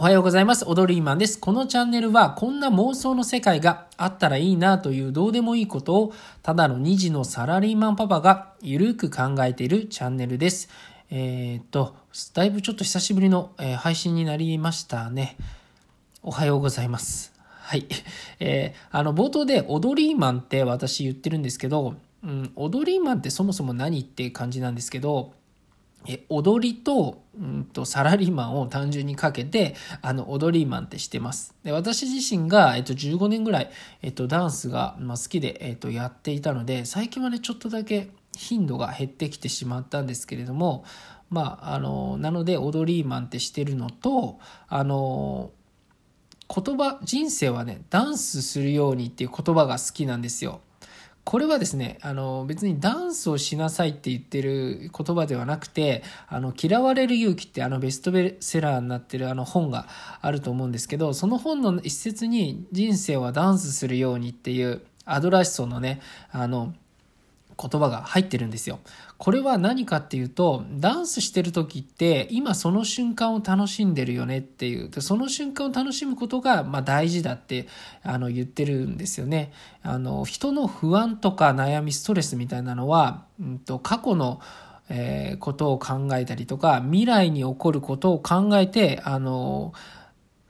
おはようございます。オドリーマンです。このチャンネルはこんな妄想の世界があったらいいなというどうでもいいことをただの2児のサラリーマンパパがゆるく考えているチャンネルです。えー、っと、だいぶちょっと久しぶりの、え、配信になりましたね。おはようございます。はい。えー、あの冒頭でオドリーマンって私言ってるんですけど、うん、オドリーマンってそもそも何って感じなんですけど、え踊りと,、うんとサラリーマンを単純にかけてあの踊りマンってしてます。で私自身が、えっと、15年ぐらい、えっと、ダンスが、まあ、好きで、えっと、やっていたので最近はねちょっとだけ頻度が減ってきてしまったんですけれどもまああのなので踊りマンってしてるのとあの言葉人生はねダンスするようにっていう言葉が好きなんですよ。これはですねあの別にダンスをしなさいって言ってる言葉ではなくて「あの嫌われる勇気」ってあのベストセラーになってるあの本があると思うんですけどその本の一節に「人生はダンスするように」っていうアドラー思想のねあの言葉が入ってるんですよ。これは何かっていうとダンスしてる時って今その瞬間を楽しんでるよねっていうその瞬間を楽しむことがま大事だってあの言ってるんですよね。あの人の不安とか悩みストレスみたいなのは、うんと、過去のえー、ことを考えたりとか未来に起こることを考えてあの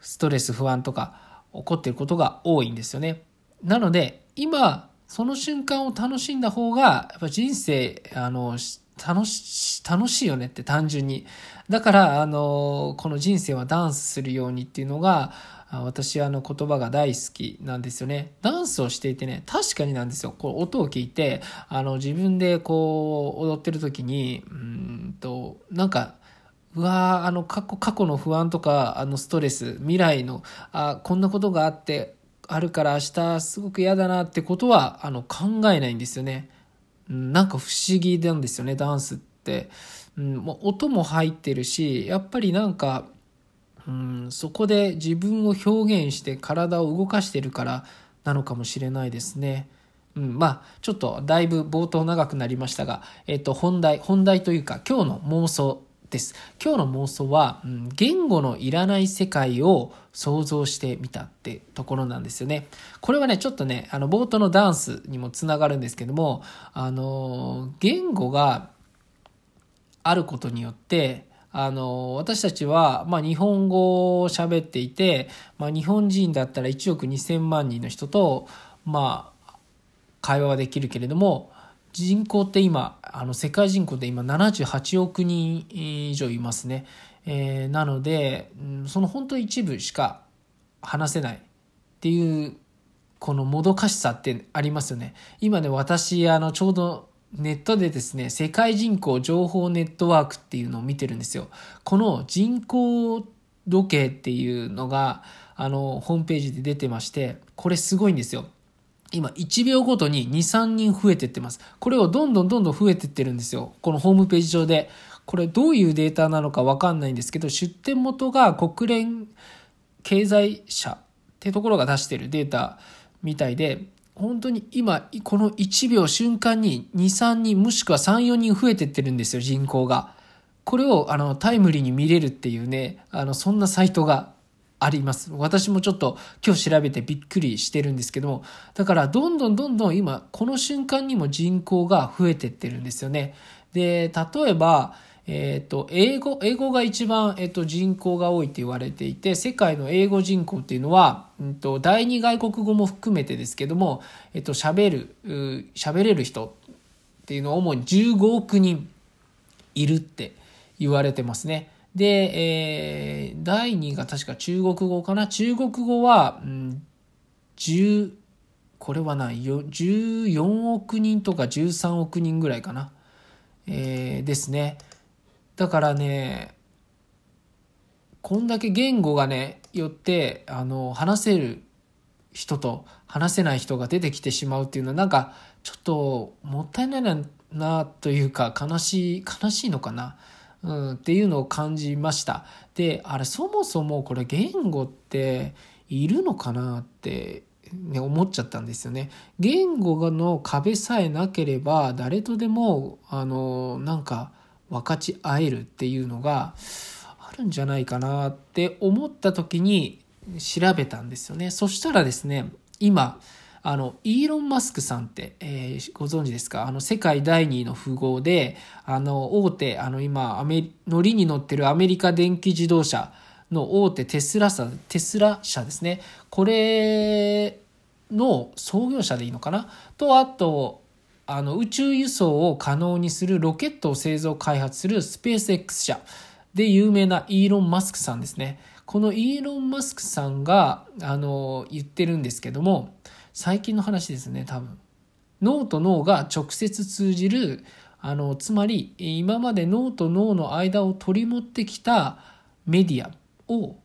ストレス不安とか起こってることが多いんですよね。なので今その瞬間を楽しんだ方が、やっぱ人生、あの、楽し、楽しいよねって単純に。だから、あの、この人生はダンスするようにっていうのが、私はあの言葉が大好きなんですよね。ダンスをしていてね、確かになんですよ。こう音を聞いて、あの自分でこう踊ってる時に、うんと、なんか、うわあの過去、過去の不安とか、あのストレス、未来の、あこんなことがあって、あるから明日すごく嫌だなってことはあの考えないんですよね。なんか不思議なんですよね、ダンスって。うん、もう音も入ってるし、やっぱりなんか、うん、そこで自分を表現して体を動かしてるからなのかもしれないですね。うん、まあ、ちょっとだいぶ冒頭長くなりましたが、えっと、本題、本題というか今日の妄想です。今日の妄想は、うん、言語のいらない世界を想像してみたってところなんですよね。これはね、ちょっとね、あの、冒頭のダンスにもつながるんですけども、あの、言語があることによって、あの、私たちは、まあ、日本語を喋っていて、まあ、日本人だったら1億2000万人の人と、まあ、会話はできるけれども、人口って今、あの世界人口で今78億人以上いますね。えー、なので、その本当一部しか話せないっていうこのもどかしさってありますよね。今ね、私、あの、ちょうどネットでですね、世界人口情報ネットワークっていうのを見てるんですよ。この人口時計っていうのが、あの、ホームページで出てまして、これすごいんですよ。今1秒ごとに2、3人増えてってます。これをどんどんどんどん増えてってるんですよ。このホームページ上で。これどういうデータなのかわかんないんですけど、出展元が国連経済社ってところが出してるデータみたいで、本当に今、この1秒瞬間に2、3人もしくは3、4人増えてってるんですよ、人口が。これをあのタイムリーに見れるっていうね、あのそんなサイトがあります。私もちょっと今日調べてびっくりしてるんですけども、だからどんどんどんどん今、この瞬間にも人口が増えてってるんですよね。で、例えば、えっ、ー、と、英語、英語が一番、えっ、ー、と、人口が多いって言われていて、世界の英語人口っていうのは、うんと、第二外国語も含めてですけども、えっ、ー、と、喋る、喋れる人っていうのは主に15億人いるって言われてますね。で、え、第2が確か中国語かな。中国語は、うん、10、これはないよ、14億人とか13億人ぐらいかな。えー、ですね。だからね、こんだけ言語がね、よって、あの、話せる人と話せない人が出てきてしまうっていうのは、なんか、ちょっともったいないな、というか、悲しい、悲しいのかな。うん、っていうのを感じました。で、あれ、そもそもこれ言語っているのかなって、ね、思っちゃったんですよね。言語の壁さえなければ誰とでもあのなんか分かち合えるっていうのがあるんじゃないかなって思った時に調べたんですよね。そしたらですね、今、あの、イーロン・マスクさんって、えー、ご存知ですか？あの、世界第2位の富豪で、あの、大手、あの、今、アメ、乗りに乗ってるアメリカ電気自動車の大手テスラ社、テスラ社ですね。これの創業者でいいのかな？と、あと、あの、宇宙輸送を可能にするロケットを製造開発するスペース X 社で有名なイーロン・マスクさんですね。このイーロン・マスクさんが、あの、言ってるんですけども、最近の話ですね多分脳と脳が直接通じるあのつまり今まで脳と脳の間を取り持ってきたメディアを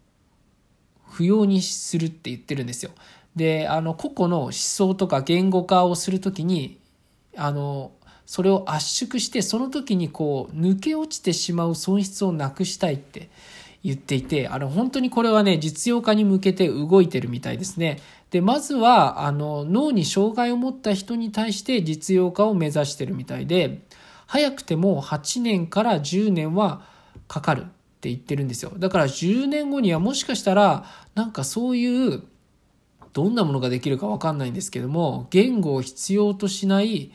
不要にするって言ってるんですよ。であの個々の思想とか言語化をする時にあのそれを圧縮してその時にこう抜け落ちてしまう損失をなくしたいって言っていてあの本当にこれはね実用化に向けて動いてるみたいですね。で、まずは、あの、脳に障害を持った人に対して実用化を目指してるみたいで、早くても8年から10年はかかるって言ってるんですよ。だから10年後にはもしかしたら、なんかそういう、どんなものができるかわかんないんですけども、言語を必要としない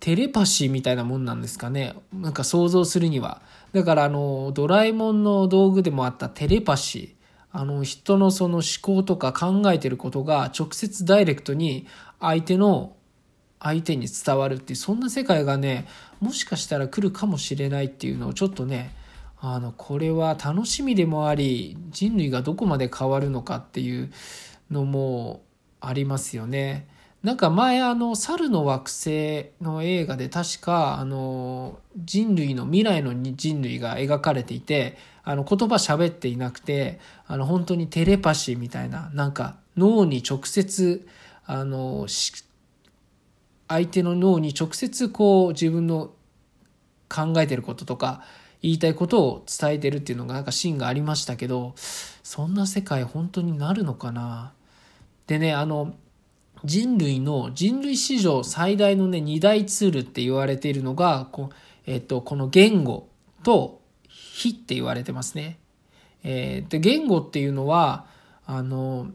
テレパシーみたいなもんなんですかね。なんか想像するには。だからあの、ドラえもんの道具でもあったテレパシー。あの人のその思考とか考えてることが直接ダイレクトに相手の相手に伝わるっていうそんな世界がねもしかしたら来るかもしれないっていうのをちょっとねあのこれは楽しみでもあり人類がどこまで変わるのかっていうのもありますよね。なんか前あの猿の惑星の映画で確かあの人類の未来の人類が描かれていてあの言葉喋っていなくてあの本当にテレパシーみたいななんか脳に直接あの相手の脳に直接こう自分の考えてることとか言いたいことを伝えてるっていうのがなんかシーンがありましたけどそんな世界本当になるのかな？でねあの人類の人類史上最大のね二大ツールって言われているのがこ,、えっと、この言語と火って言われてますね。えー、で言語っていうのはあの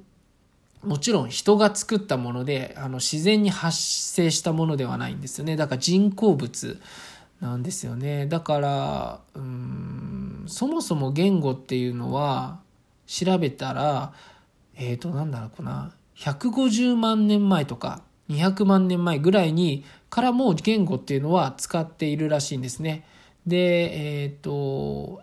もちろん人が作ったものであの自然に発生したものではないんですよね。だから人工物なんですよね。だからうんそもそも言語っていうのは調べたらえっ、ー、となんだろうかな。150万年前とか200万年前ぐらいにからも言語っていうのは使っているらしいんですね。で、えっ、ー、と、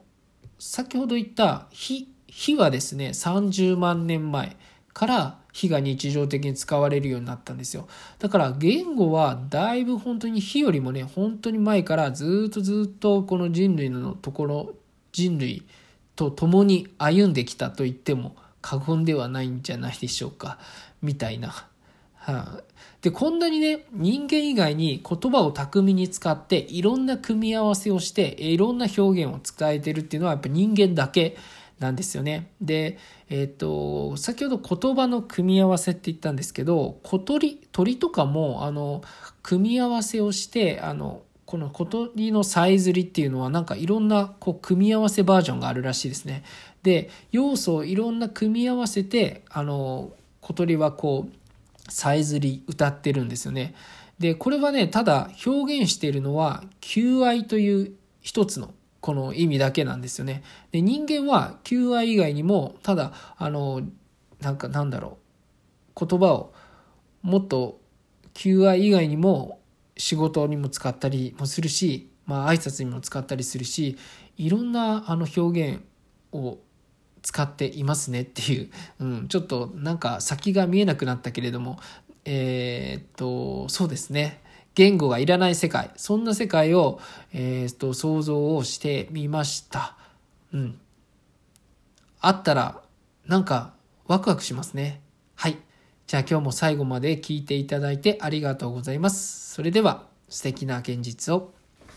先ほど言った火、火はですね、30万年前から火が日常的に使われるようになったんですよ。だから言語はだいぶ本当に火よりもね、本当に前からずっとずっとこの人類のところ、人類と共に歩んできたと言っても過言ではないんじゃないでしょうか。みたいな。はあ、で、こんなにね、人間以外に言葉を巧みに使って、いろんな組み合わせをして、いろんな表現を伝えてるっていうのはやっぱ人間だけなんですよね。で、えっ、と、先ほど言葉の組み合わせって言ったんですけど、小鳥、鳥とかも、あの、組み合わせをして、あの、この小鳥のさえずりっていうのはなんかいろんなこう組み合わせバージョンがあるらしいですね。で、要素をいろんな組み合わせて、あの、小鳥はこう、さえずり歌ってるんですよね。で、これはね、ただ表現しているのは、求愛という一つのこの意味だけなんですよね。で、人間は求愛以外にも、ただ、あの、なんかなんだろう、言葉をもっと求愛以外にも仕事にも使ったりもするし、まあ挨拶にも使ったりするし、いろんなあの表現を使っていますねっていう、うん、ちょっとなんか先が見えなくなったけれども、えー、っと、そうですね。言語がいらない世界。そんな世界を、えー、っと、想像をしてみました。うん。あったら、なんか、ワクワクしますね。はい。じゃあ今日も最後まで聞いていただいてありがとうございます。それでは、素敵な現実を。